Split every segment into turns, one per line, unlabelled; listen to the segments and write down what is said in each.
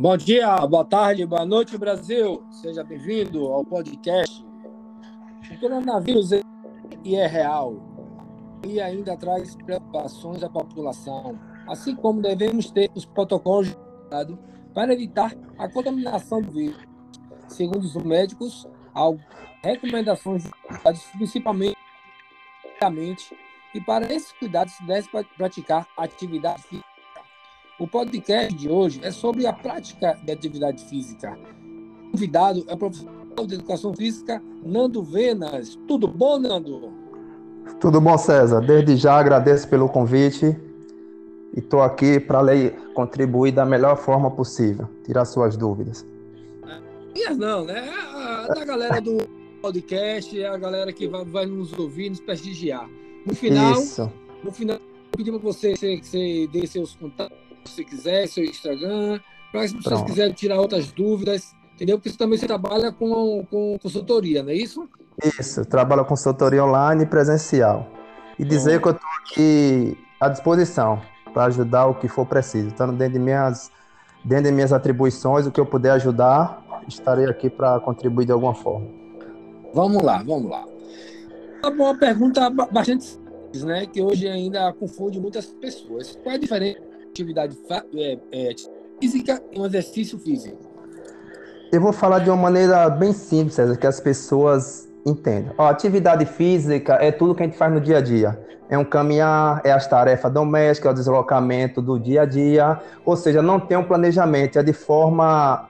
Bom dia, boa tarde, boa noite, Brasil. Seja bem-vindo ao podcast. O coronavírus é, é real e ainda traz preocupações à população, assim como devemos ter os protocolos para evitar a contaminação do vírus. Segundo os médicos, há recomendações principalmente e para esses cuidados se deve praticar atividade física o podcast de hoje é sobre a prática de atividade física. O convidado é o professor de Educação Física, Nando Venas. Tudo bom, Nando?
Tudo bom, César. Desde já agradeço pelo convite e estou aqui para contribuir da melhor forma possível, tirar suas dúvidas.
Minhas não, né? A, da galera do podcast, é a galera que vai, vai nos ouvir, nos prestigiar. No final, Isso. no final, eu pedi para você que você dê seus contatos se quiser, seu Instagram, para se vocês quiserem tirar outras dúvidas, entendeu? Porque também você trabalha com, com consultoria, não é isso?
Isso, trabalho com consultoria online e presencial. E dizer que eu estou aqui à disposição para ajudar o que for preciso. Estando dentro de minhas, dentro de minhas atribuições, o que eu puder ajudar, estarei aqui para contribuir de alguma forma.
Vamos lá, vamos lá. Uma pergunta bastante simples, né? Que hoje ainda confunde muitas pessoas. Qual é a diferença atividade é, é, física e um exercício físico?
Eu vou falar de uma maneira bem simples, César, que as pessoas entendam. Ó, atividade física é tudo que a gente faz no dia a dia. É um caminhar, é as tarefas domésticas, é o deslocamento do dia a dia. Ou seja, não tem um planejamento, é de forma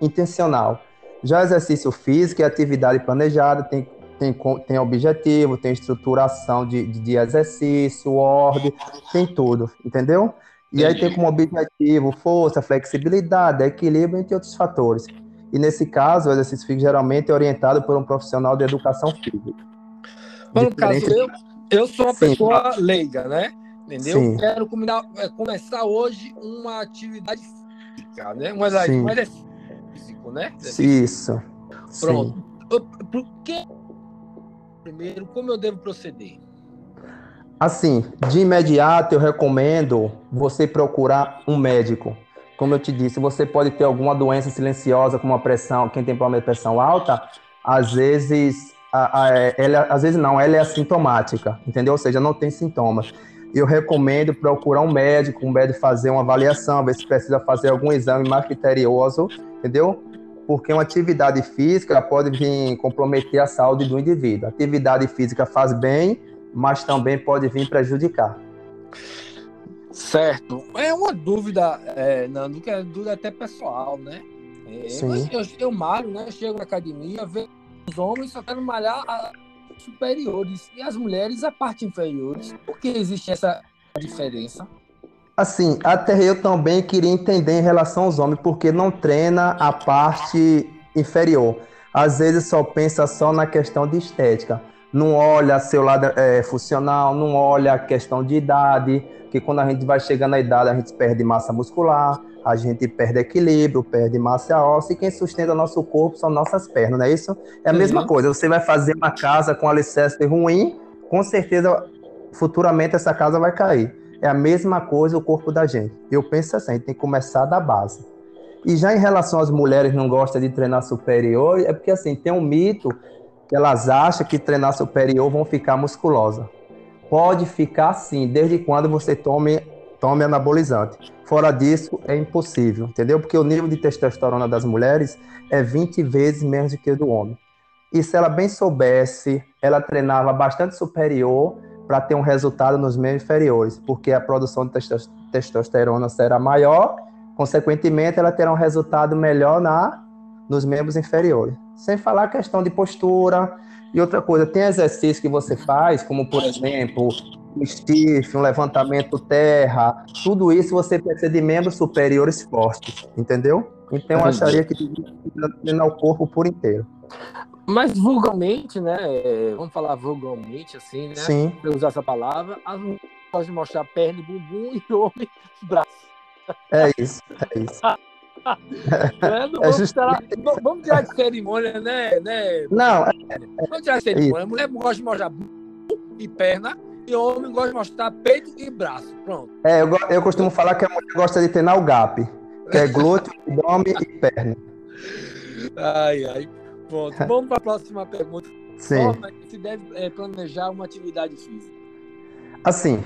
intencional. Já exercício físico é atividade planejada, tem, tem, tem objetivo, tem estruturação de, de, de exercício, ordem, tem tudo, entendeu? E aí tem como objetivo força, flexibilidade, equilíbrio, entre outros fatores. E nesse caso, o exercício físico geralmente é orientado por um profissional de educação física.
Bom, no caso, eu, eu sou uma Sim. pessoa leiga, né? Entendeu? Sim. Quero é, começar hoje uma atividade física, né? Um exercício, um exercício físico, né?
Isso.
Pronto. Sim. Por que primeiro, como eu devo proceder?
Assim, de imediato eu recomendo você procurar um médico. Como eu te disse, você pode ter alguma doença silenciosa, como a pressão, quem tem problema de pressão alta, às vezes, a, a, ela, às vezes não, ela é assintomática, entendeu? Ou seja, não tem sintomas. Eu recomendo procurar um médico, um médico fazer uma avaliação, ver se precisa fazer algum exame mais criterioso, entendeu? Porque uma atividade física pode vir comprometer a saúde do indivíduo. Atividade física faz bem, mas também pode vir prejudicar.
Certo. É uma dúvida, é, Nando, que é dúvida até pessoal, né? É, Sim. Eu, eu malho, né? Chego na academia, vejo os homens só querem malhar a superiores e as mulheres a parte inferiores. Por que existe essa diferença?
Assim, até eu também queria entender em relação aos homens, porque não treina a parte inferior. Às vezes só pensa só na questão de estética não olha seu lado é, funcional, não olha a questão de idade, que quando a gente vai chegando à idade, a gente perde massa muscular, a gente perde equilíbrio, perde massa óssea, e quem sustenta nosso corpo são nossas pernas, não é isso? É a uhum. mesma coisa, você vai fazer uma casa com alicerce ruim, com certeza, futuramente essa casa vai cair. É a mesma coisa o corpo da gente. Eu penso assim, a gente tem que começar da base. E já em relação às mulheres que não gostam de treinar superior, é porque assim, tem um mito que elas acham que treinar superior vão ficar musculosa. Pode ficar sim, desde quando você tome, tome anabolizante. Fora disso, é impossível, entendeu? Porque o nível de testosterona das mulheres é 20 vezes menos do que o do homem. E se ela bem soubesse, ela treinava bastante superior para ter um resultado nos membros inferiores, porque a produção de testosterona será maior, consequentemente, ela terá um resultado melhor na nos membros inferiores. Sem falar a questão de postura. E outra coisa, tem exercício que você faz, como por exemplo, um stiff, um levantamento terra, tudo isso você precisa de membros superiores fortes, entendeu? Então eu acharia que treinar o corpo por inteiro.
Mas vulgarmente, né? Vamos falar vulgarmente, assim, né?
Sim.
Pra usar essa palavra, as mulheres podem mostrar perna e bumbum e homem braço.
É isso, é isso.
é, não vamos, tirar, vamos tirar de cerimônia, né? né?
Não, é,
vamos tirar de cerimônia. A mulher gosta de mostrar e perna, e o homem gosta de mostrar peito e braço. Pronto.
É, eu, eu costumo falar que a mulher gosta de treinar o gap. que é glúteo, abdômen e perna.
Ai, ai. Pronto. Vamos para a próxima pergunta.
Sim.
Como é que se deve é, planejar uma atividade física?
Assim,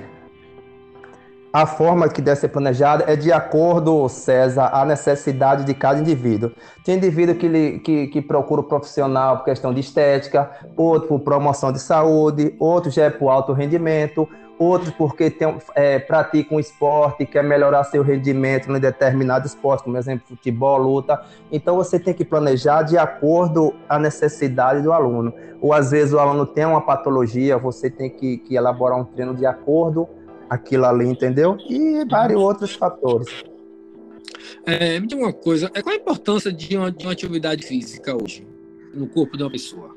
a forma que deve ser planejada é de acordo, César, à necessidade de cada indivíduo. Tem indivíduo que, que, que procura o profissional por questão de estética, outro por promoção de saúde, outro já é por alto rendimento, outros porque tem, é, um esporte quer melhorar seu rendimento em determinado esporte, como exemplo, futebol, luta. Então você tem que planejar de acordo à necessidade do aluno. Ou às vezes o aluno tem uma patologia, você tem que, que elaborar um treino de acordo aquilo ali, entendeu? E vários outros fatores.
É, me diga uma coisa, é qual a importância de uma, de uma atividade física hoje no corpo de uma pessoa?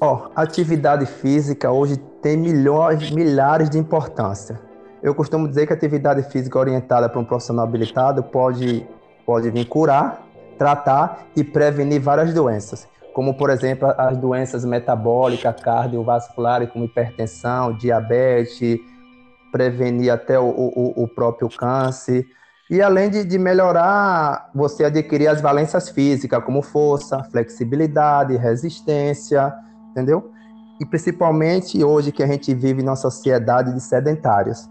Ó, atividade física hoje tem milhões, milhares de importância. Eu costumo dizer que a atividade física orientada para um profissional habilitado pode, pode vir curar, tratar e prevenir várias doenças como por exemplo as doenças metabólicas, cardiovasculares, como hipertensão, diabetes, prevenir até o, o, o próprio câncer. E além de, de, melhorar, você adquirir as valências físicas, como força, flexibilidade, resistência, entendeu? E principalmente hoje que a gente vive numa sociedade de sedentários.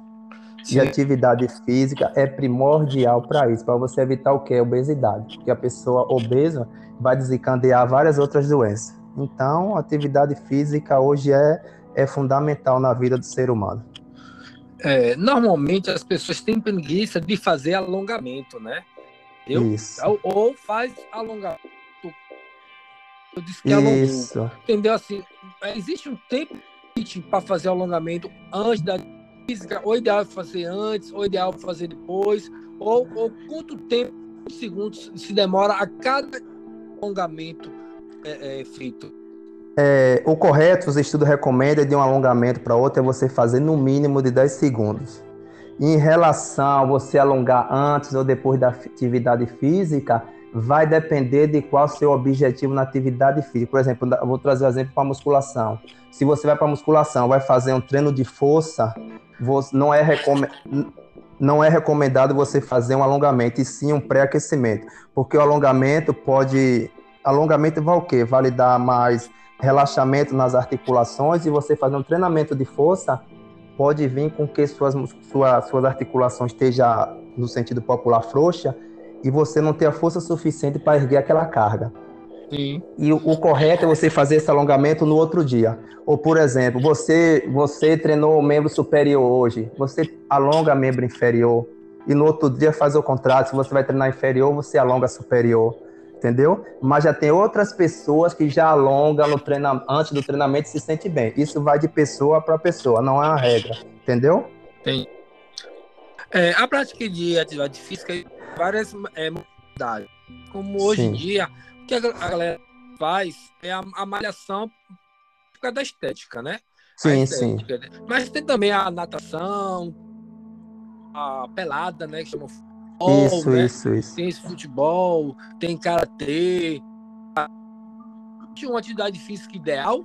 Sim. E atividade física é primordial para isso, para você evitar o que? Obesidade. Porque a pessoa obesa vai desencadear várias outras doenças. Então, atividade física hoje é, é fundamental na vida do ser humano.
É, normalmente as pessoas têm preguiça de fazer alongamento, né? Eu, Isso. Ou, ou faz alongamento. Eu disse que Isso. alongou. Entendeu? Assim, existe um tempo para fazer alongamento antes da física, ou ideal fazer antes, ou ideal fazer depois, ou, ou quanto tempo, segundos se demora a cada alongamento é, é feito?
É, o correto, os estudos recomendam de um alongamento para outro é você fazer no mínimo de 10 segundos. Em relação a você alongar antes ou depois da atividade física, vai depender de qual seu objetivo na atividade física. Por exemplo, vou trazer um exemplo para musculação. Se você vai para musculação, vai fazer um treino de força, não é recomendado não é recomendado você fazer um alongamento, e sim um pré-aquecimento, porque o alongamento pode. Alongamento vai o quê? Vai lhe dar mais relaxamento nas articulações e você fazer um treinamento de força pode vir com que suas, sua, suas articulações estejam, no sentido popular, frouxa e você não ter a força suficiente para erguer aquela carga. Sim. E o, o, correto é você fazer esse alongamento no outro dia. Ou, por exemplo, você, você treinou o membro superior hoje, você alonga membro inferior. E no outro dia faz o contrário. Se você vai treinar inferior, você alonga superior. Entendeu? Mas já tem outras pessoas que já alongam no treina, antes do treinamento e se sente bem. Isso vai de pessoa para pessoa, não é uma regra. Entendeu?
Tem. É, a prática de atividade física tem várias é, modalidades. Como hoje em dia que a galera faz é a, a malhação por causa da estética, né?
Sim, estética.
sim. Mas tem também a natação, a pelada, né? Que chama
futebol, isso, né? isso, isso.
Tem esse futebol, tem karatê. Tinha uma atividade física ideal?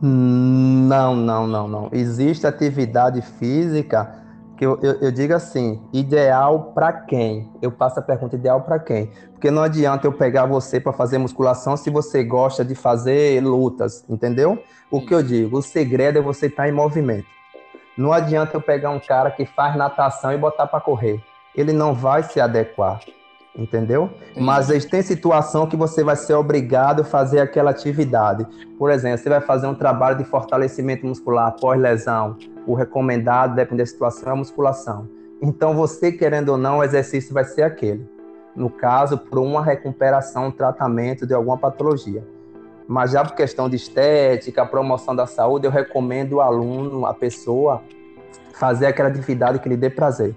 Não, não, não, não. Existe atividade física que eu, eu, eu digo assim, ideal para quem? Eu passo a pergunta ideal para quem? Porque não adianta eu pegar você para fazer musculação se você gosta de fazer lutas, entendeu? O que eu digo, o segredo é você estar tá em movimento. Não adianta eu pegar um cara que faz natação e botar para correr. Ele não vai se adequar, entendeu? Mas tem situação que você vai ser obrigado a fazer aquela atividade. Por exemplo, você vai fazer um trabalho de fortalecimento muscular após lesão o recomendado, dependendo da situação, é a musculação. Então, você querendo ou não, o exercício vai ser aquele. No caso, por uma recuperação, um tratamento de alguma patologia. Mas já por questão de estética, promoção da saúde, eu recomendo o aluno, a pessoa, fazer aquela atividade que lhe dê prazer.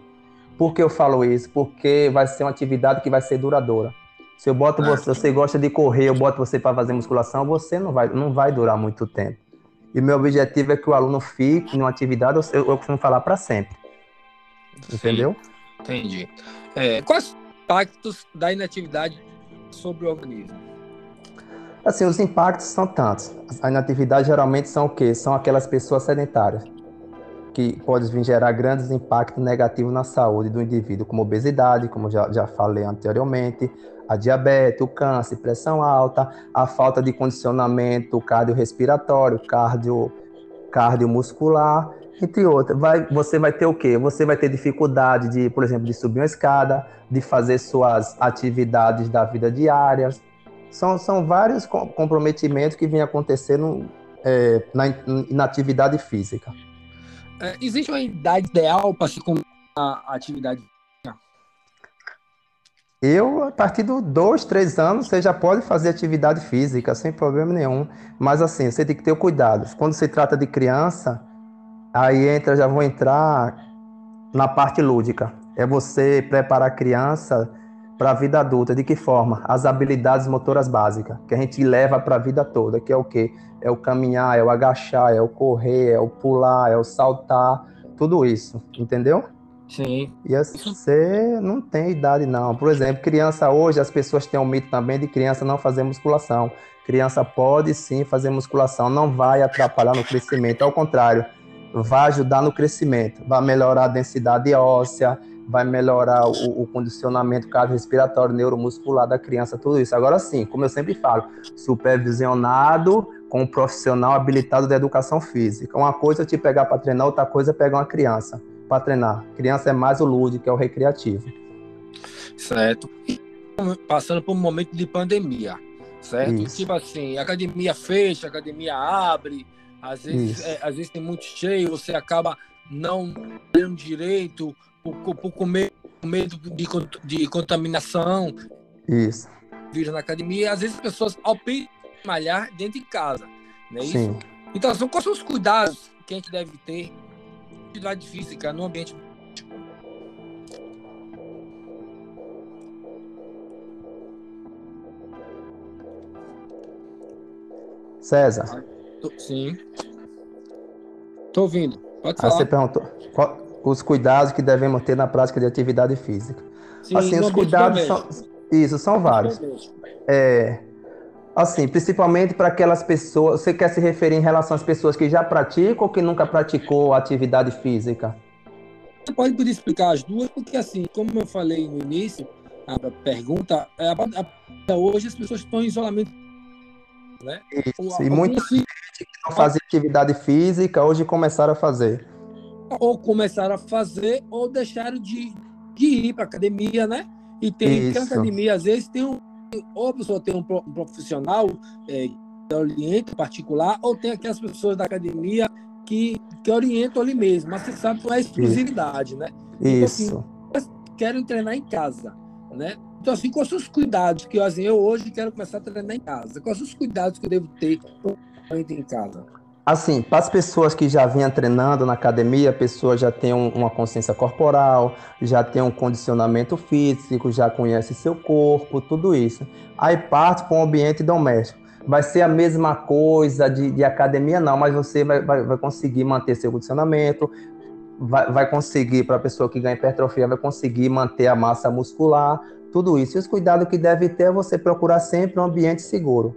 Por que eu falo isso? Porque vai ser uma atividade que vai ser duradoura. Se eu boto você, você gosta de correr, eu boto você para fazer musculação, você não vai, não vai durar muito tempo. E meu objetivo é que o aluno fique numa atividade, eu, eu costumo falar para sempre. Entendeu?
Sim, entendi. É, quais os impactos da inatividade sobre o organismo?
Assim, os impactos são tantos. A inatividade geralmente são o quê? São aquelas pessoas sedentárias. Que pode vir gerar grandes impactos negativos na saúde do indivíduo, como obesidade, como já, já falei anteriormente, a diabetes, o câncer, pressão alta, a falta de condicionamento cardiorrespiratório, cardio, cardiomuscular, entre outras. Vai, você vai ter o quê? Você vai ter dificuldade de, por exemplo, de subir uma escada, de fazer suas atividades da vida diária. São, são vários comprometimentos que vêm acontecendo é, na, na atividade física.
É, existe uma idade ideal para se começar a atividade?
Eu, a partir dos dois, três anos, você já pode fazer atividade física sem problema nenhum. Mas assim, você tem que ter cuidado. Quando se trata de criança, aí entra, já vou entrar na parte lúdica. É você preparar a criança para a vida adulta. De que forma? As habilidades motoras básicas, que a gente leva para a vida toda, que é o quê? É o caminhar, é o agachar, é o correr, é o pular, é o saltar, tudo isso, entendeu?
Sim.
E assim, você não tem idade, não. Por exemplo, criança hoje, as pessoas têm o um mito também de criança não fazer musculação. Criança pode sim fazer musculação, não vai atrapalhar no crescimento, ao contrário, vai ajudar no crescimento, vai melhorar a densidade óssea, vai melhorar o, o condicionamento cardiorrespiratório, neuromuscular da criança, tudo isso. Agora sim, como eu sempre falo, supervisionado com um profissional habilitado da educação física. Uma coisa é te pegar para treinar, outra coisa é pegar uma criança para treinar. Criança é mais o lúdico, é o recreativo.
Certo. Passando por um momento de pandemia, certo? Isso. Tipo assim, academia fecha, academia abre, às vezes, é, às vezes tem muito cheio, você acaba não tendo direito por, comer com medo de, de contaminação.
Isso.
Vírus na academia, às vezes as pessoas optam malhar dentro de casa, né?
Sim.
Então, são quais são os cuidados que a gente deve ter atividade física no ambiente
César.
Sim. Tô ouvindo. Pode
falar. Você perguntou qual, os cuidados que devemos ter na prática de atividade física. Sim, assim, os cuidados são, isso são vários. É, assim, principalmente para aquelas pessoas. Você quer se referir em relação às pessoas que já praticam ou que nunca praticou atividade física?
Você pode poder explicar as duas, porque assim, como eu falei no início, a pergunta, é, a, a, hoje as pessoas estão em isolamento. Né?
Isso, e muitas se... que não faziam atividade física hoje começaram a fazer.
Ou começaram a fazer, ou deixaram de, de ir para academia, né? E tem, tem academia, às vezes, tem um ou a pessoa tem um, profissional é, que orienta particular, ou tem aquelas pessoas da academia que, que orientam ali mesmo. Mas você sabe que é exclusividade, né?
Isso.
Então, assim, querem treinar em casa, né? Então, assim, quais são os cuidados que assim, eu hoje quero começar a treinar em casa? Quais são os cuidados que eu devo ter em casa?
Assim, para as pessoas que já vinham treinando na academia, a pessoa já tem um, uma consciência corporal, já tem um condicionamento físico, já conhece seu corpo, tudo isso. Aí parte para o ambiente doméstico. Vai ser a mesma coisa de, de academia, não, mas você vai, vai, vai conseguir manter seu condicionamento, vai, vai conseguir, para a pessoa que ganha hipertrofia, vai conseguir manter a massa muscular, tudo isso. E os cuidados que deve ter é você procurar sempre um ambiente seguro.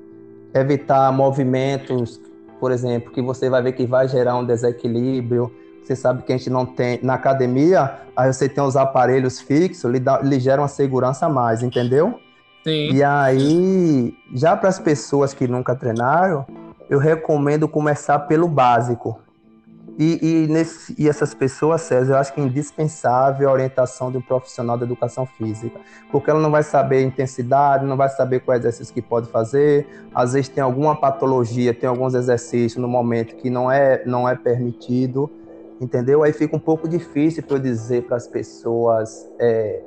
Evitar movimentos por exemplo, que você vai ver que vai gerar um desequilíbrio. Você sabe que a gente não tem. Na academia, aí você tem os aparelhos fixos, lhe, dá, lhe gera uma segurança a mais, entendeu?
Sim.
E aí, já para as pessoas que nunca treinaram, eu recomendo começar pelo básico. E, e, nesse, e essas pessoas, César, eu acho que é indispensável a orientação de um profissional da educação física, porque ela não vai saber intensidade, não vai saber qual exercício que pode fazer, às vezes tem alguma patologia, tem alguns exercícios no momento que não é, não é permitido, entendeu? Aí fica um pouco difícil para eu dizer para as pessoas, é,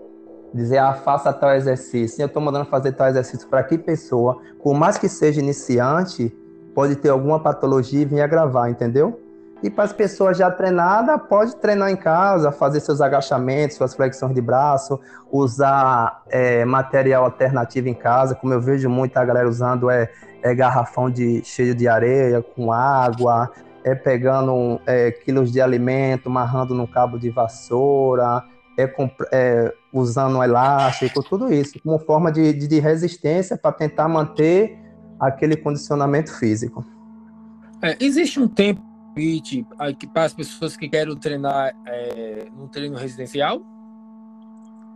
dizer, ah, faça tal exercício, eu estou mandando fazer tal exercício para que pessoa, por mais que seja iniciante, pode ter alguma patologia e vir agravar, entendeu? E para as pessoas já treinadas, pode treinar em casa, fazer seus agachamentos, suas flexões de braço, usar é, material alternativo em casa, como eu vejo muita galera usando é, é garrafão de, cheio de areia, com água, é pegando é, quilos de alimento, amarrando num cabo de vassoura, é, é, usando um elástico, tudo isso, como forma de, de, resistência para tentar manter aquele condicionamento físico.
É, existe um tempo limite para as pessoas que querem treinar é, no treino residencial?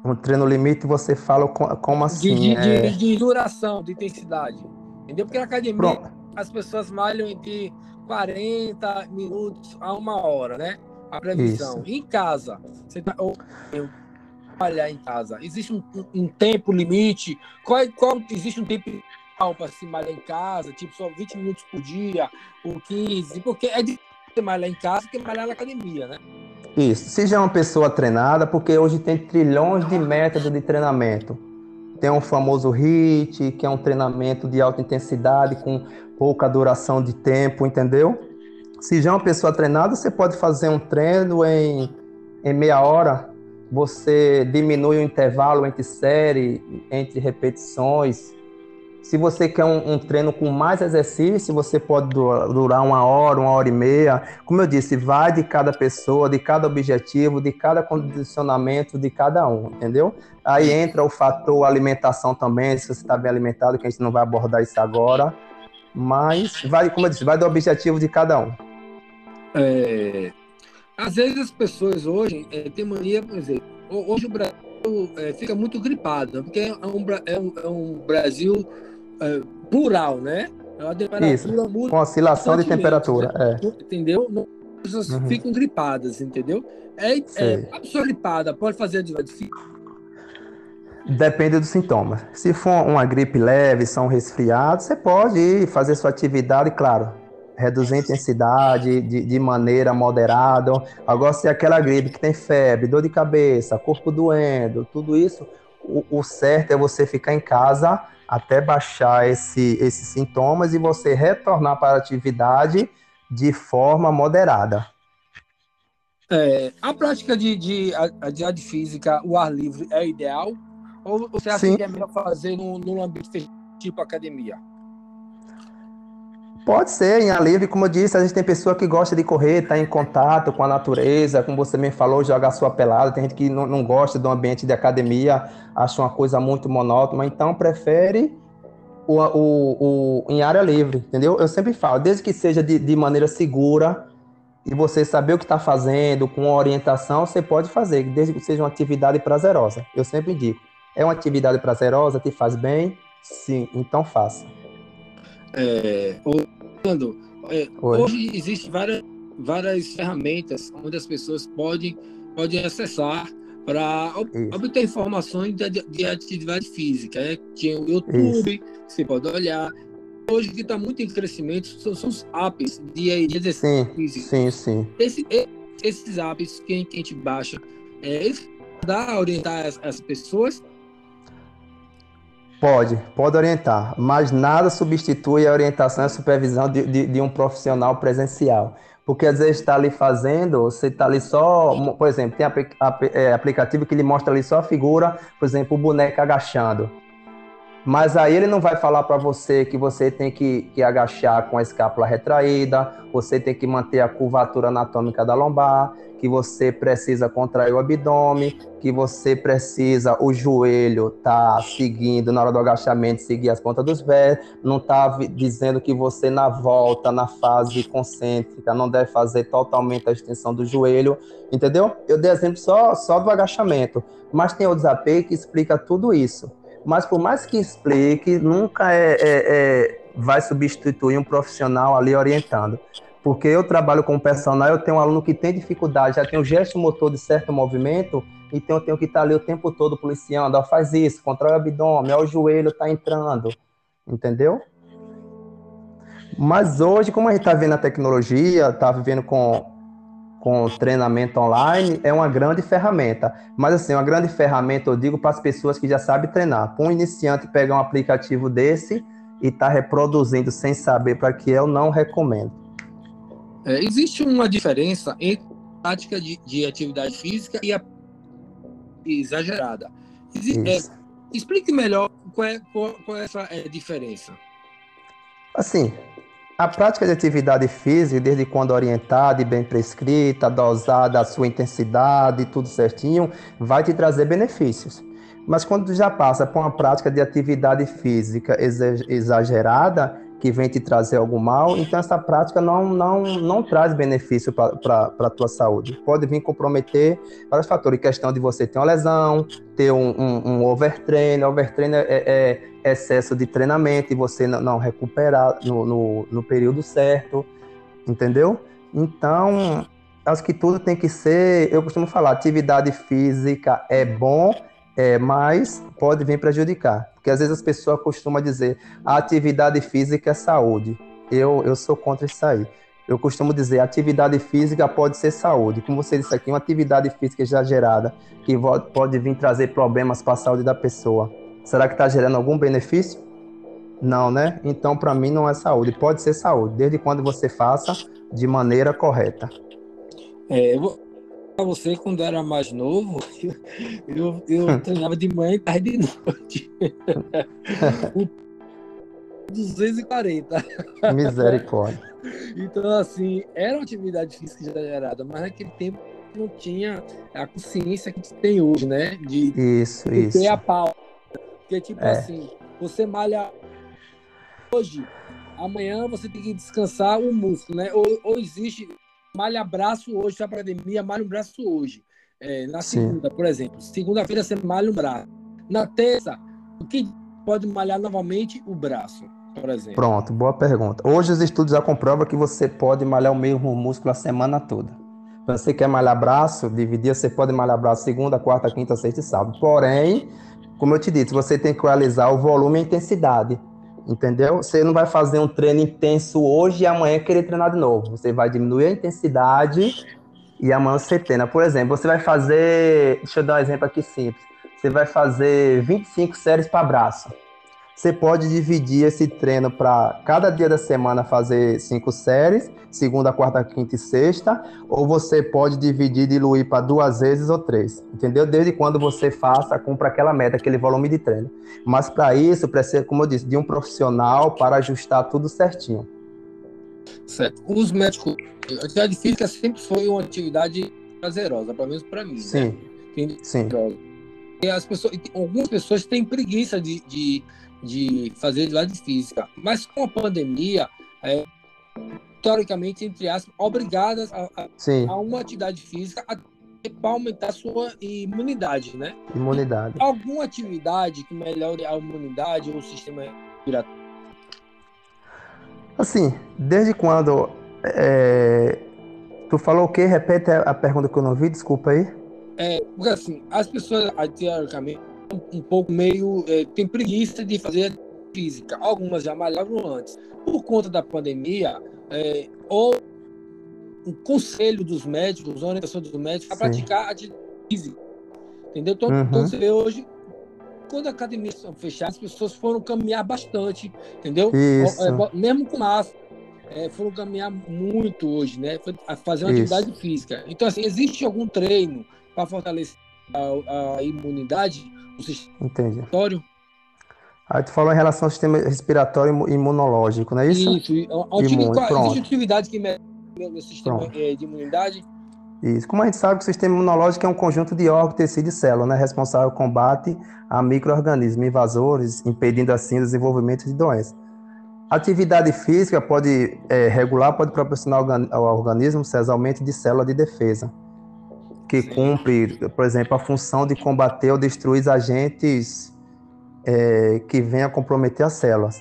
Um treino limite, você fala como assim?
De, de, é... de duração, de intensidade. Entendeu? Porque na academia Pronto. as pessoas malham entre 40 minutos a uma hora, né? A previsão. Isso. Em casa, você tá, ou, malhar em casa, existe um, um, tempo limite? Qual, qual existe um tempo para se malhar em casa? Tipo, só 20 minutos por dia, ou 15? Porque é de malhar em casa que malhar na academia, né?
Isso. Seja uma pessoa treinada, porque hoje tem trilhões de métodos de treinamento. Tem um famoso HIIT, que é um treinamento de alta intensidade com pouca duração de tempo, entendeu? Se já é uma pessoa treinada, você pode fazer um treino em, em meia hora, você diminui o intervalo entre série, entre repetições, se você quer um, um, treino com mais exercício, você pode durar uma hora, uma hora e meia. Como eu disse, vai de cada pessoa, de cada objetivo, de cada condicionamento de cada um, entendeu? Aí entra o fator alimentação também, se você está bem alimentado, que a gente não vai abordar isso agora. Mas vai, como eu disse, vai do objetivo de cada um.
É, às vezes as pessoas hoje é, têm mania, por exemplo, hoje o Brasil é, fica muito gripado, porque é um, é um, é um Brasil é, plural, né?
É uma temperatura Isso, muda com oscilação de temperatura. Né?
É. Entendeu? As pessoas uhum. ficam gripadas, entendeu? É, é, a pessoa gripada pode fazer atividade física?
Depende do sintoma. Se for uma gripe leve, só um resfriado, você pode ir fazer sua atividade, claro, reduzir a intensidade de, de maneira moderada. Agora, se é aquela gripe que tem febre, dor de cabeça, corpo doendo, tudo isso, o, o certo é você ficar em casa até baixar esse, esses sintomas e você retornar para a atividade de forma moderada.
É, a prática de, de atividade física, o ar livre, é ideal? Ou você acha Sim. que é melhor fazer num, num ambiente tipo academia?
Pode ser, em livre, como eu disse, a gente tem pessoa que gosta de correr, tá em contato com a natureza, como você me falou, jogar sua pelada. Tem gente que não, não gosta do ambiente de academia, acha uma coisa muito monótona, então prefere o, o, o, em área livre, entendeu? Eu sempre falo, desde que seja de, de maneira segura e você saber o que está fazendo, com orientação, você pode fazer, desde que seja uma atividade prazerosa. Eu sempre digo, é uma atividade prazerosa, te faz bem? Sim, então faça.
É, é, hoje existem várias, várias ferramentas onde as pessoas podem, podem acessar para obter informações de, de, atividade física. Né? Tinha o YouTube, Isso. você pode olhar. Hoje que está muito em crescimento são, são os apps de, de exercício
sim, físico. Sim, sim.
Esse, esses apps que, a gente baixa, é, eles dá a orientar as, as pessoas
Pode, pode orientar, mas nada substitui a orientação e a supervisão de, de, de um profissional presencial. Porque às vezes está ali fazendo, você está ali só, por exemplo, tem é, aplicativo que ele mostra ali só a figura, por exemplo, o boneco agachando. Mas aí ele não vai falar para você que você tem que, que, agachar com a escápula retraída, você tem que manter a curvatura anatômica da lombar, que você precisa contrair o abdômen, que você precisa o joelho tá seguindo na hora do agachamento, seguir as pontas dos pés, não tá dizendo que você na volta, na fase concêntrica, não deve fazer totalmente a extensão do joelho, entendeu? Eu dei exemplo só, só do agachamento, mas tem outros AP que explica tudo isso mas por mais que explique, nunca é, é, é, vai substituir um profissional ali orientando. Porque eu trabalho com personal, eu tenho um aluno que tem dificuldade, já tem o gesto motor de certo movimento, então eu tenho que estar ali o tempo todo policiando, ó, faz isso, controla o abdômen, ó, o joelho está entrando, entendeu? Mas hoje, como a gente está vendo a tecnologia, está vivendo com com treinamento online é uma grande ferramenta. Mas, assim, uma grande ferramenta, eu digo, para as pessoas que já sabem treinar. Para um iniciante pegar um aplicativo desse e estar tá reproduzindo sem saber para que eu não recomendo.
É, existe uma diferença entre a prática de, de atividade física e a exagerada. é, explique melhor qual é, qual, qual é essa é, diferença.
Assim, a prática de atividade física, desde quando orientada e bem prescrita, dosada, a sua intensidade, tudo certinho, vai te trazer benefícios. Mas quando já passa por uma prática de atividade física exagerada, que vem te trazer algum mal, então essa prática não, não, não traz benefício para a tua saúde. Pode vir comprometer vários fatores, questão de você ter uma lesão, ter um, um, um overtrain, overtrain é, é, é, excesso de treinamento e você não, não recuperar no, no, no período certo, entendeu? Então, acho que tudo tem que ser, eu costumo falar, atividade física é bom, é, mas pode vir prejudicar. Porque às vezes as pessoas costumam dizer atividade física é saúde. Eu, eu sou contra isso aí. Eu costumo dizer atividade física pode ser saúde. Como você disse aqui, uma atividade física exagerada que pode vir trazer problemas para a saúde da pessoa. Será que está gerando algum benefício? Não, né? Então, para mim, não é saúde. Pode ser saúde, desde quando você faça de maneira correta.
É, eu vou para você, quando era mais novo, eu, eu, eu treinava de manhã e tarde de noite. 240.
Misericórdia.
Então, assim, era uma atividade física exagerada, mas naquele tempo não tinha a consciência que a gente tem hoje, né?
De, isso,
de
isso.
ter a pausa. Porque, tipo é. assim, você malha hoje, amanhã você tem que descansar o músculo, né? Ou, ou existe malha braço hoje na academia, malha um braço hoje. É, na segunda, Sim. por exemplo. Segunda-feira você malha um braço. Na terça, o que pode malhar novamente o braço, por exemplo?
Pronto, boa pergunta. Hoje os estudos já comprovam que você pode malhar o mesmo músculo a semana toda. Então, você quer malhar braço, dividir, você pode malhar braço segunda, quarta, quinta, sexta e sábado. Porém, como eu te disse, você tem que realizar o volume e a intensidade. Entendeu? Você não vai fazer um treino intenso hoje e amanhã querer treinar de novo. Você vai diminuir a intensidade e amanhã você treina. Por exemplo, você vai fazer. Deixa eu dar um exemplo aqui simples. Você vai fazer 25 séries para braço. Você pode dividir esse treino para cada dia da semana fazer cinco séries, segunda, quarta, quinta e sexta, ou você pode dividir, diluir para duas vezes ou três, entendeu? Desde quando você faça, cumpra aquela meta, aquele volume de treino. Mas para isso, precisa, como eu disse, de um profissional para ajustar tudo certinho.
Certo. Os médicos, a atividade física sempre foi uma atividade prazerosa, pelo menos para mim.
Sim.
Né?
Sim.
E as pessoas, algumas pessoas têm preguiça de, de de fazer atividade física. Mas com a pandemia, é, teoricamente, entre aspas, obrigadas a, a, a uma atividade física para aumentar sua imunidade, né?
Imunidade.
Alguma atividade que melhore a imunidade ou o sistema respiratório?
Assim, desde quando. É... Tu falou o quê? Repete a pergunta que eu não vi, desculpa aí.
É, porque assim, as pessoas, teoricamente, um pouco meio. É, tem preguiça de fazer física. Algumas já malhavam antes. Por conta da pandemia, é, ou um conselho dos médicos, a orientação dos médicos, a praticar atividade física. Entendeu? Então, uhum. então você vê hoje, quando a academia estão fechadas, as pessoas foram caminhar bastante, entendeu? É, mesmo com máscara. É, foram caminhar muito hoje, né? Fazer uma Isso. atividade física. Então, assim, existe algum treino para fortalecer a, a imunidade o sistema
Entendi.
respiratório.
Aí tu falou em relação ao sistema respiratório imunológico, não é isso?
Isso. Imune, existe atividade que mede o sistema Pronto. Eh, de imunidade?
Isso. Como a gente sabe que o sistema imunológico é um conjunto de órgãos, tecido e célula, né, responsável pelo combate a micro-organismos invasores, impedindo assim o desenvolvimento de doenças. atividade física pode é, regular, pode proporcionar ao organismo certos aumentos de célula de defesa que cumpre, por exemplo, a função de combater ou destruir agentes é, que venham a comprometer as células,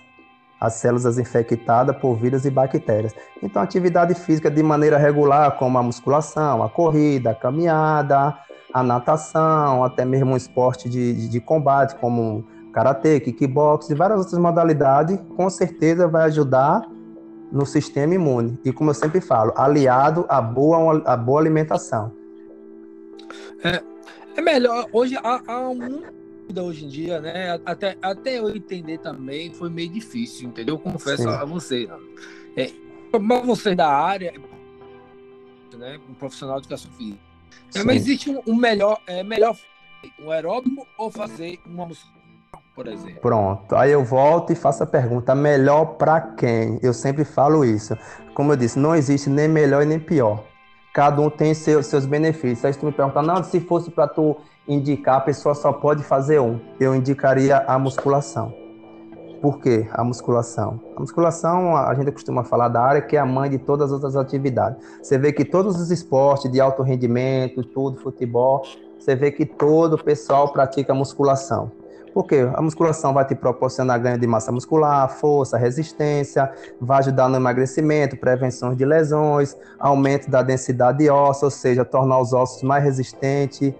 as células infectadas por vírus e bactérias. Então, atividade física de maneira regular, como a musculação, a corrida, a caminhada, a natação, até mesmo um esporte de, de, de combate, como karatê, kickbox e várias outras modalidades, com certeza vai ajudar no sistema imune. E como eu sempre falo, aliado à boa, à boa alimentação.
É, é melhor. Hoje há, há muita hoje em dia, né? Até, até eu entender também foi meio difícil, entendeu? Eu confesso Sim. a você. É, mas você da área, né? Um profissional de educação física. É, mas existe um, um, melhor, é melhor um aeróbico ou fazer uma musculação, por exemplo?
Pronto. Aí eu volto e faço a pergunta: melhor para quem? Eu sempre falo isso. Como eu disse, não existe nem melhor e nem pior cada um tem seu, seus benefícios. Aí se tu me perguntar, não, se fosse para tu indicar, a pessoa só pode fazer um. Eu indicaria a musculação. Por quê? A musculação. A musculação, a gente costuma falar da área que é a mãe de todas as outras atividades. Você vê que todos os esportes de alto rendimento, tudo, futebol, você vê que todo o pessoal pratica musculação. Por quê? A musculação vai te proporcionar ganho de massa muscular, força, resistência, vai ajudar no emagrecimento, prevenção de lesões, aumento da densidade óssea, ou seja, tornar os ossos mais resistentes,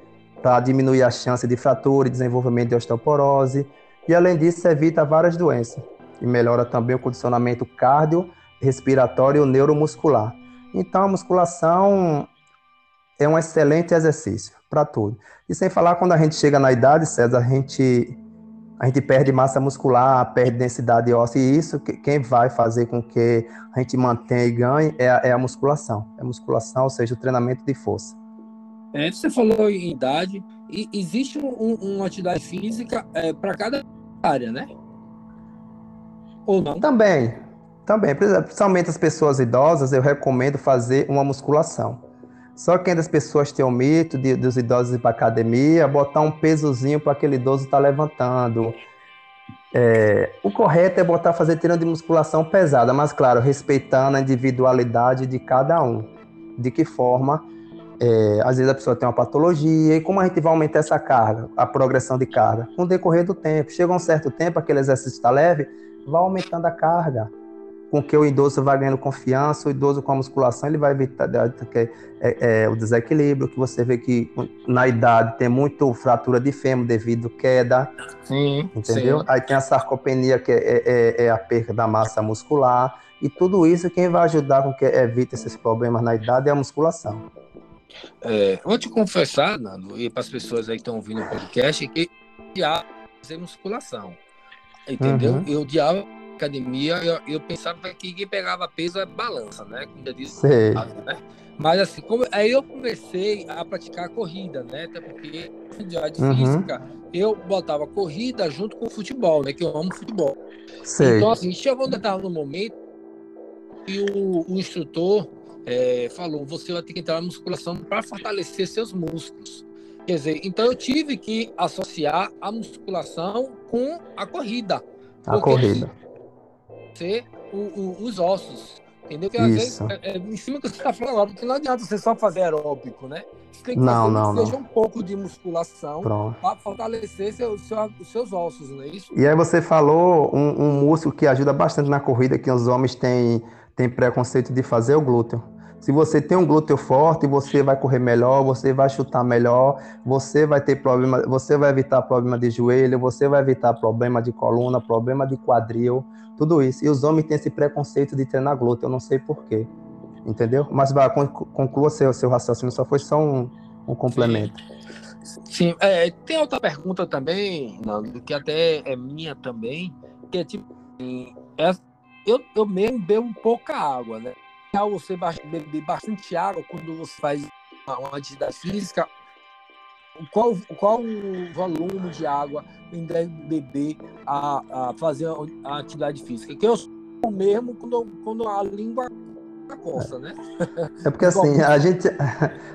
para diminuir a chance de fratura e desenvolvimento de osteoporose. E além disso, evita várias doenças e melhora também o condicionamento cardio, respiratório e neuromuscular. Então, a musculação é um excelente exercício para tudo. E sem falar quando a gente chega na idade, César, a gente a gente perde massa muscular, perde densidade óssea, e isso quem vai fazer com que a gente mantenha e ganhe é a, é a musculação. É a musculação, ou seja, o treinamento de força.
É, você falou em idade, e existe um, uma atividade física é, para cada área, né?
Ou não? Também, também. Principalmente as pessoas idosas, eu recomendo fazer uma musculação. Só que ainda as pessoas têm o mito de, dos idosos ir para academia, botar um pesozinho para aquele idoso estar tá levantando. É, o correto é botar fazer treino de musculação pesada, mas claro, respeitando a individualidade de cada um. De que forma? É, às vezes a pessoa tem uma patologia, e como a gente vai aumentar essa carga, a progressão de carga? Com o decorrer do tempo. Chega um certo tempo, aquele exercício está leve, vai aumentando a carga com que o idoso vai ganhando confiança, o idoso com a musculação ele vai evitar é, é, é, o desequilíbrio, que você vê que na idade tem muito fratura de fêmur devido queda, sim, entendeu? Sim. Aí tem a sarcopenia, que é, é, é, a perda da massa muscular, e tudo isso quem vai ajudar com que evite esses problemas na idade é a musculação.
É, vou te confessar, Nando, e para as pessoas aí que estão ouvindo o podcast, que eu fazer musculação, entendeu? Uhum. Eu odiava academia, eu, eu, pensava que quem pegava peso é balança, né? Como já disse, né? Mas assim, como, aí eu comecei a praticar corrida, né? Até porque atividade uhum. física, eu botava corrida junto com futebol, né? Que eu amo futebol. Sei. Então, assim, chegou um momento e o, o instrutor é, falou: você vai ter que entrar na musculação para fortalecer seus músculos. Quer dizer, então eu tive que associar a musculação com a corrida.
A corrida
ser o, o, os ossos. Entendeu? Que às vezes, é, é, em cima do que você está falando agora, porque não adianta você só fazer aeróbico, né? Você tem que
não, fazer não, que
seja um pouco de musculação para fortalecer seu, seu, os seus ossos, não é isso?
E aí você falou um, um músculo que ajuda bastante na corrida, que os homens têm, têm preconceito de fazer, o glúteo. Se você tem um glúteo forte, você vai correr melhor, você vai chutar melhor, você vai ter problema, você vai evitar problema de joelho, você vai evitar problema de coluna, problema de quadril, tudo isso. E os homens têm esse preconceito de treinar glúteo, eu não sei porquê. Entendeu? Mas vai, conclua seu, seu raciocínio, só foi só um, um complemento.
Sim. É, tem outra pergunta também, que até é minha também, que é tipo, é, eu, eu mesmo bebo pouca água, né? Você beber bastante água quando você faz uma atividade física, qual, qual o volume de água em deve beber a, a fazer a atividade física? Que eu sou mesmo quando, quando a língua coça, né?
É porque assim, a gente,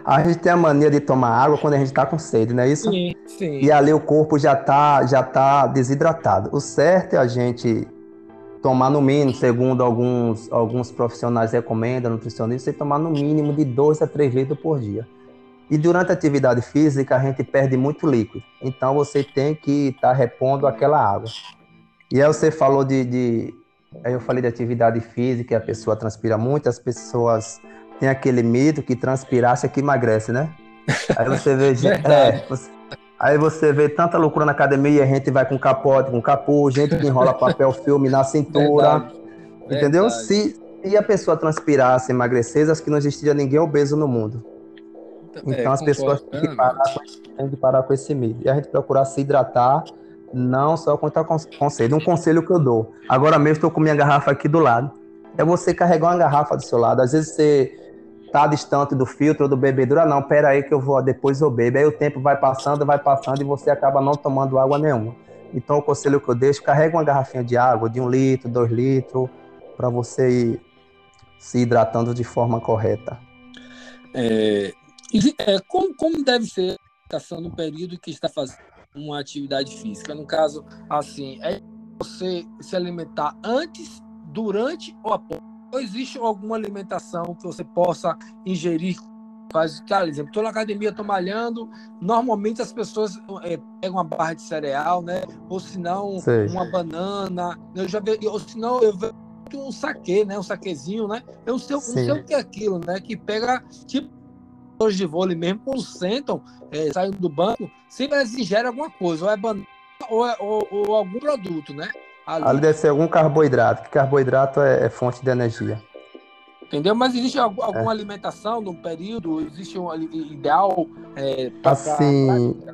a gente tem a mania de tomar água quando a gente está com sede, não é isso?
Sim, sim.
E ali o corpo já está já tá desidratado. O certo é a gente tomar no mínimo, segundo alguns, alguns profissionais recomendam, nutricionistas, você tomar no mínimo de 2 a 3 litros por dia. E durante a atividade física, a gente perde muito líquido. Então, você tem que estar tá repondo aquela água. E aí você falou de, de... Aí eu falei de atividade física, a pessoa transpira muito, as pessoas têm aquele mito que transpirar é que emagrece, né? Aí você vê... é, você, Aí você vê tanta loucura na academia, a gente vai com capote, com capuz, gente que enrola papel filme na cintura. Verdade. Entendeu? Verdade. Se, se a pessoa transpirasse, emagrecesse, acho que não existiria ninguém obeso no mundo. Então é, as pessoas têm que, parar com, têm que parar com esse medo. E a gente procurar se hidratar, não só contar conselho. Um conselho que eu dou. Agora mesmo estou com minha garrafa aqui do lado. É você carregar uma garrafa do seu lado. Às vezes você tá distante do filtro do bebedouro, ah, não, pera aí que eu vou, depois eu bebo. Aí o tempo vai passando, vai passando e você acaba não tomando água nenhuma. Então o conselho que eu deixo, carrega uma garrafinha de água de um litro, dois litros, para você ir se hidratando de forma correta.
É, é, como, como deve ser a no período que está fazendo uma atividade física? No caso, assim, é você se alimentar antes, durante ou após? Ou existe alguma alimentação que você possa ingerir? Faz, por exemplo, estou na academia, estou malhando. Normalmente as pessoas é, pegam uma barra de cereal, né? Ou se não, uma banana. Eu já vi, ou se não, eu vejo um saque, né? Um saquezinho, né? Eu não sei, não sei o que é aquilo, né? Que pega tipo de vôlei mesmo, quando sentam, é, saem do banco, sempre eles ingerem alguma coisa, ou é banana ou, é, ou, ou algum produto, né?
Ali. Ali. deve ser algum carboidrato, que carboidrato é, é fonte de energia.
Entendeu? Mas existe alguma é. alimentação no período? Existe um ideal?
É, pra, assim, pra...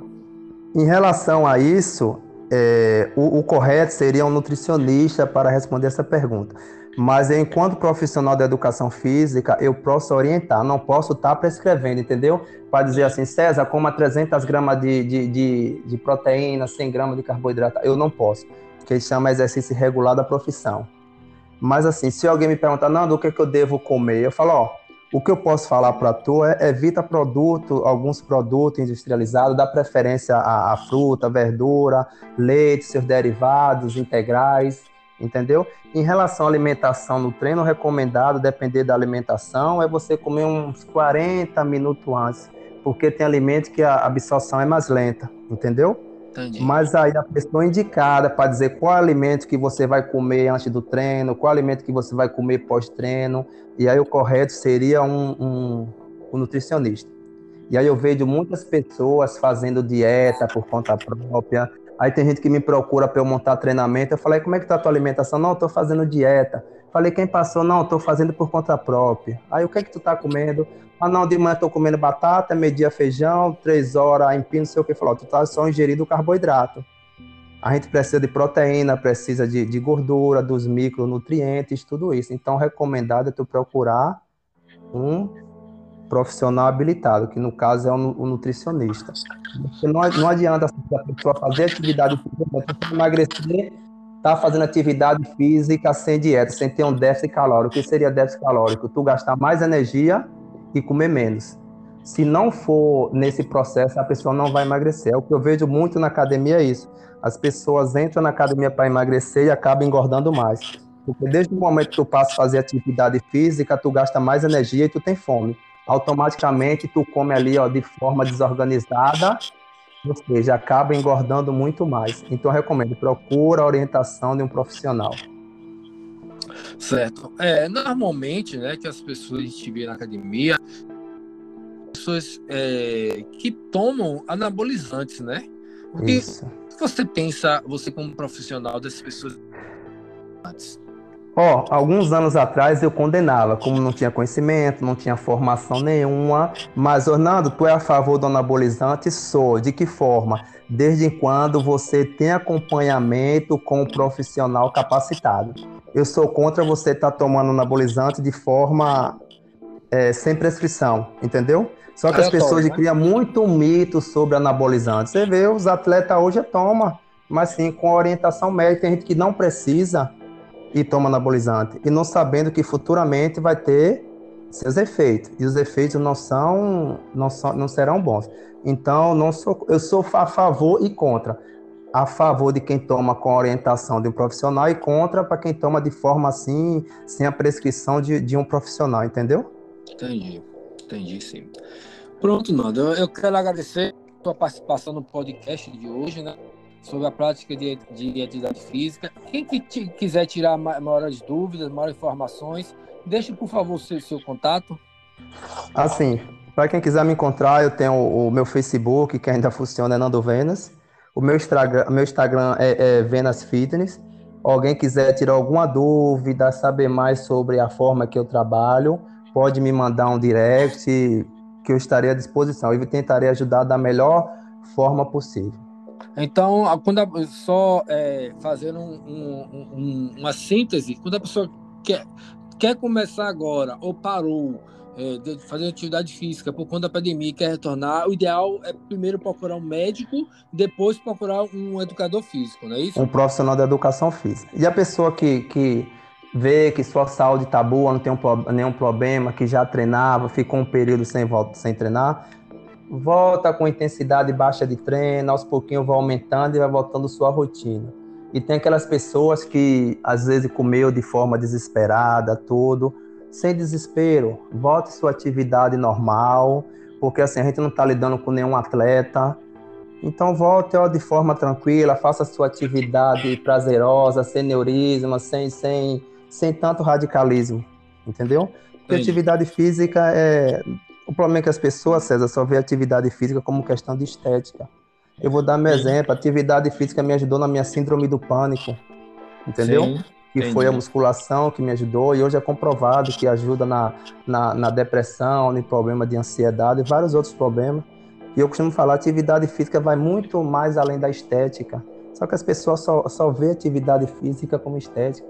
em relação a isso, é, o, o, correto seria um nutricionista para responder essa pergunta. Mas enquanto profissional da educação física, eu posso orientar, não posso estar prescrevendo, entendeu? Para dizer assim, César, coma 300 gramas de, de, de, de proteína, 100 gramas de carboidrato. Eu não posso, que chama exercício regular da profissão. Mas assim, se alguém me perguntar, não, do que, que eu devo comer? Eu falo, ó, o que eu posso falar para tu é evita produto, alguns produtos industrializados, dá preferência à fruta, verdura, leite, seus derivados integrais, entendeu? Em relação à alimentação no treino, recomendado, depender da alimentação, é você comer uns 40 minutos antes, porque tem alimentos que a absorção é mais lenta, entendeu? Entendi. Mas aí a pessoa indicada para dizer qual alimento que você vai comer antes do treino, qual alimento que você vai comer pós-treino, e aí o correto seria um, um, um nutricionista. E aí eu vejo muitas pessoas fazendo dieta por conta própria, Aí tem gente que me procura para eu montar treinamento. Eu falei, como é que tá a tua alimentação? Não, estou fazendo dieta. Falei, quem passou? Não, estou fazendo por conta própria. Aí o que é que tu tá comendo? Ah, não, de manhã estou comendo batata, meio-dia feijão, três horas empim, não sei o que. Falou, tu tá só ingerindo carboidrato. A gente precisa de proteína, precisa de, de gordura, dos micronutrientes, tudo isso. Então, recomendado é tu procurar um profissional habilitado, que no caso é o, um, um nutricionista. Porque não, não adianta a pessoa fazer atividade física, emagrecer, tá fazendo atividade física sem dieta, sem ter um déficit calórico. O que seria déficit calórico? Tu gastar mais energia e comer menos. Se não for nesse processo, a pessoa não vai emagrecer. É o que eu vejo muito na academia é isso. As pessoas entram na academia para emagrecer e acabam engordando mais. Porque desde o momento que tu passa a fazer atividade física, tu gasta mais energia e tu tem fome automaticamente tu come ali ó, de forma desorganizada, ou seja, acaba engordando muito mais. Então eu recomendo, procura a orientação de um profissional.
Certo. É, normalmente, né, que as pessoas gente vê na academia, pessoas é, que tomam anabolizantes, né? O que você pensa, você como profissional dessas pessoas antes?
Ó, oh, alguns anos atrás eu condenava, como não tinha conhecimento, não tinha formação nenhuma, mas Orlando, tu é a favor do anabolizante? Sou. De que forma? Desde quando você tem acompanhamento com um profissional capacitado. Eu sou contra você estar tá tomando anabolizante de forma é, sem prescrição, entendeu? Só que as pessoas né? criam muito mito sobre anabolizante. Você vê, os atletas hoje tomam, mas sim com orientação médica, tem gente que não precisa e toma anabolizante, e não sabendo que futuramente vai ter seus efeitos, e os efeitos não são, não, são, não serão bons. Então, não sou, eu sou a favor e contra. A favor de quem toma com a orientação de um profissional e contra para quem toma de forma assim, sem a prescrição de, de um profissional, entendeu?
Entendi, entendi sim. Pronto, Nando, eu quero agradecer a sua participação no podcast de hoje, né? sobre a prática de, de atividade física. Quem que quiser tirar maiores dúvidas, maiores informações, deixe, por favor, o seu, seu contato.
Assim, para quem quiser me encontrar, eu tenho o, o, meu Facebook, que ainda funciona, é Nando Venas. O meu Instagram, meu Instagram é, é Venas Fitness. Alguém quiser tirar alguma dúvida, saber mais sobre a forma que eu trabalho, pode me mandar um direct que eu estarei à disposição. Eu tentarei ajudar da melhor forma possível.
Então, quando a, só é, fazendo um, um, um, uma síntese, quando a pessoa quer, quer começar agora ou parou é, fazer atividade física por conta da pandemia e quer retornar, o ideal é primeiro procurar um médico, depois procurar um educador físico, não é isso?
Um profissional da educação física. E a pessoa que, que vê que sua saúde está boa, não tem um, nenhum problema, que já treinava, ficou um período sem, volta, sem treinar, volta com intensidade baixa de treino, aos pouquinhos vai aumentando e vai voltando sua rotina. E tem aquelas pessoas que às vezes comeu de forma desesperada, tudo. Sem desespero, volte sua atividade normal, porque assim a gente não está lidando com nenhum atleta. Então volte ó, de forma tranquila, faça sua atividade prazerosa, sem neurismo, sem, sem, sem tanto radicalismo, entendeu? Porque atividade física é. O problema é que as pessoas, César, só vê atividade física como questão de estética. Eu vou dar meu exemplo. Atividade física me ajudou na minha síndrome do pânico. Entendeu? Sim, que entendi. foi a musculação que me ajudou. E hoje é comprovado que ajuda na, na, na depressão, no problema de ansiedade e vários outros problemas. E eu costumo falar, atividade física vai muito mais além da estética. Só que as pessoas só, só vê atividade física como estética.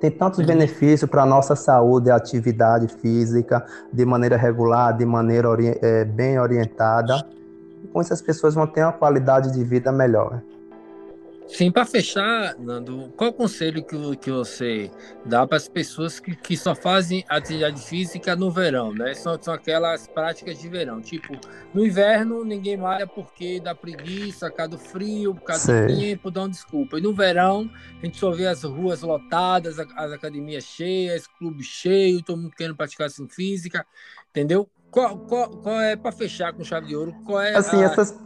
Tem tantos benefícios para a nossa saúde, a atividade física, de maneira regular, de maneira ori é, bem orientada com isso as pessoas vão ter uma qualidade de vida melhor.
Sim, para fechar, Nando, qual o conselho que, que você dá para as pessoas que, que só fazem atividade física no verão, né? São, são aquelas práticas de verão. Tipo, no inverno ninguém malha porque dá preguiça, por causa do frio, por causa Sei. do tempo, dá uma desculpa. E no verão a gente só vê as ruas lotadas, as academias cheias, clubes cheios, todo mundo querendo praticar assim física, entendeu? Qual, qual, qual é, para fechar com chave de ouro, qual é
assim,
a,
essas,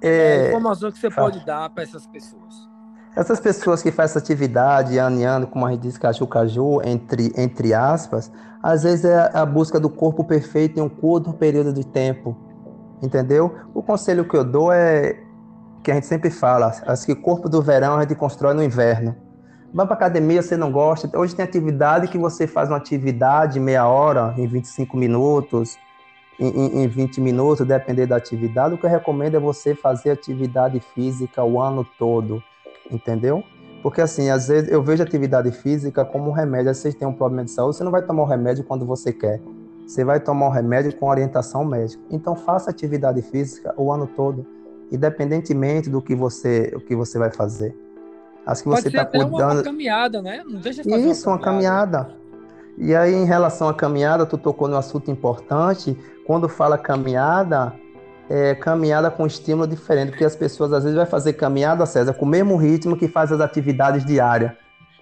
é, a informação que você fala. pode dar para essas pessoas?
Essas pessoas que fazem essa atividade ano em ano, como a gente diz, caju-caju, entre, entre aspas, às vezes é a busca do corpo perfeito em um curto período de tempo, entendeu? O conselho que eu dou é que a gente sempre fala, acho que o corpo do verão a gente constrói no inverno. Vai para academia, você não gosta. Hoje tem atividade que você faz uma atividade meia hora, em 25 minutos, em, em 20 minutos, depender da atividade. O que eu recomendo é você fazer atividade física o ano todo, entendeu? Porque assim, às vezes eu vejo atividade física como um remédio. Às vezes você tem um problema de saúde, você não vai tomar o um remédio quando você quer. Você vai tomar o um remédio com orientação médica. Então faça atividade física o ano todo, independentemente do que você, o que você vai fazer.
Acho que Pode você está cuidando. Uma, uma caminhada, né? Não deixa
de fazer Isso, uma caminhada. Uma caminhada. E aí, em relação à caminhada, tu tocou num assunto importante. Quando fala caminhada, é caminhada com estímulo diferente, porque as pessoas às vezes vai fazer caminhada, César, com o mesmo ritmo que faz as atividades diárias.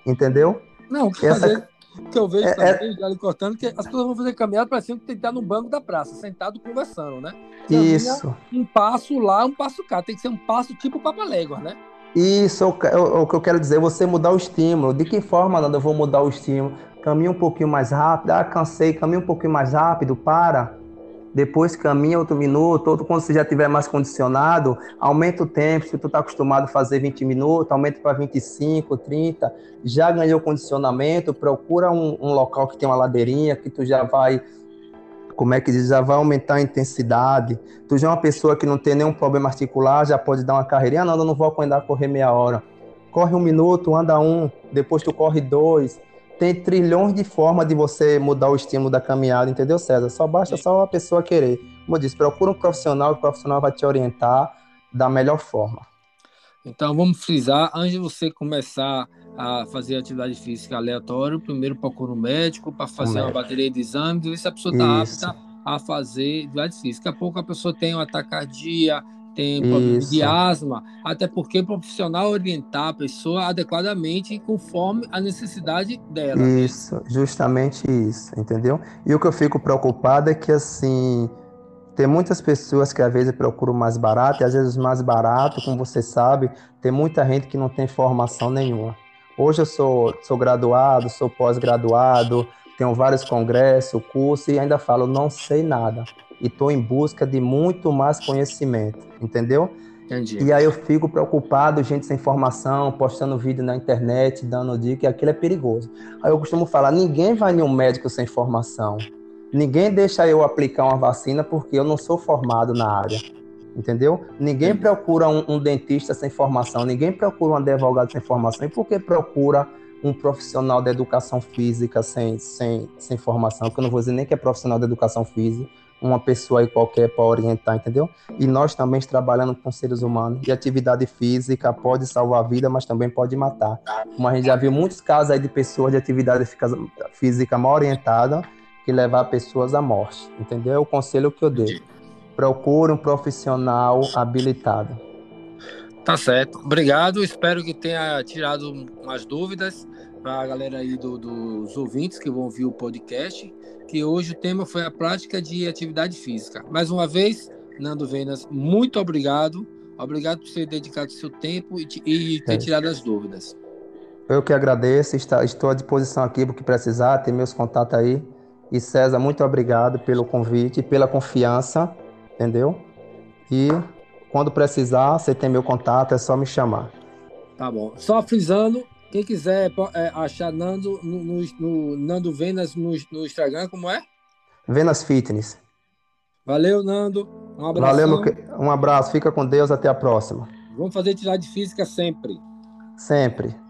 Entendeu?
Não, Essa... fazer, que eu vejo é, também, é... cortando, que as pessoas vão fazer caminhada parecendo que tem que estar no banco da praça, sentado conversando, né?
Isso.
Um passo lá, um passo cá. Tem que ser um passo tipo Papa Légua, né?
Isso, o, que eu quero dizer, você mudar o estímulo. De que forma, Nando, eu vou mudar o estímulo? Caminha um pouquinho mais rápido, ah, cansei, caminha um pouquinho mais rápido, para. Depois caminha outro minuto, outro quando você já estiver mais condicionado, aumenta o tempo, se tu está acostumado a fazer 20 minutos, aumenta para 25, 30, já ganhou condicionamento, procura um, um, local que tem uma ladeirinha, que tu já vai, como é que diz, já vai aumentar a intensidade. Tu já é uma pessoa que não tem nenhum problema articular, já pode dar uma carreirinha, não, eu não vou andar correr meia hora. Corre um minuto, anda um, depois tu corre dois, tem trilhões de formas de você mudar o estímulo da caminhada, entendeu, César? Só basta só a pessoa querer. Como eu disse, procura um profissional, o profissional vai te orientar da melhor forma.
Então vamos frisar, antes de você começar a fazer atividade física aleatória, primeiro procura um médico para fazer um uma bateria de exames, ver se a pessoa está apta a fazer atividade física. Daqui a pouco a pessoa tem um ataque cardíaco, tem problema de asma, até porque o profissional orientar a pessoa adequadamente conforme a necessidade dela.
Isso, justamente isso, entendeu? E o que eu fico preocupado é que, assim, tem muitas pessoas que às vezes procuram mais barato, e às vezes mais barato, como você sabe, tem muita gente que não tem formação nenhuma. Hoje eu sou, sou graduado, sou pós-graduado, tenho vários congressos, cursos, e ainda falo, não sei nada e estou em busca de muito mais conhecimento, entendeu? Entendi. E aí eu fico preocupado, gente sem informação, postando vídeo na internet, dando dica, que aquilo é perigoso. Aí eu costumo falar, ninguém vai em um médico sem formação. Ninguém deixa eu aplicar uma vacina porque eu não sou formado na área. Entendeu? Ninguém procura um, um dentista sem formação, ninguém procura um advogado sem formação. E por que procura um profissional da educação física sem, sem, sem formação? Que eu não vou dizer nem que é profissional da educação física, uma pessoa aí qualquer para orientar, entendeu? E nós também trabalhando com seres humanos. E atividade física pode salvar a vida, mas também pode matar. Como a gente já viu muitos casos aí de pessoas de atividade física mal orientada que levar pessoas à morte, entendeu? É o conselho que eu dei. Procure um profissional habilitado.
Tá certo. Obrigado. Espero que tenha tirado umas dúvidas para a galera aí do, dos ouvintes que vão ouvir o podcast. Que hoje o tema foi a prática de atividade física. Mais uma vez, Nando Venas, muito obrigado. Obrigado por ter dedicado seu tempo e, e ter tirado as dúvidas.
Eu que agradeço, estou à disposição aqui para o que precisar, tem meus contatos aí. E César, muito obrigado pelo convite, pela confiança, entendeu? E quando precisar, você tem meu contato, é só me chamar.
Tá bom. Só frisando, quem quiser é, achar Nando no, no, no, Nando Venas no, no Instagram, como é?
Venas Fitness.
Valeu, Nando. Um abraço.
Valeu, Luque. Um abraço. Fica com Deus. Até a próxima.
Vamos fazer atividade física sempre.
Sempre.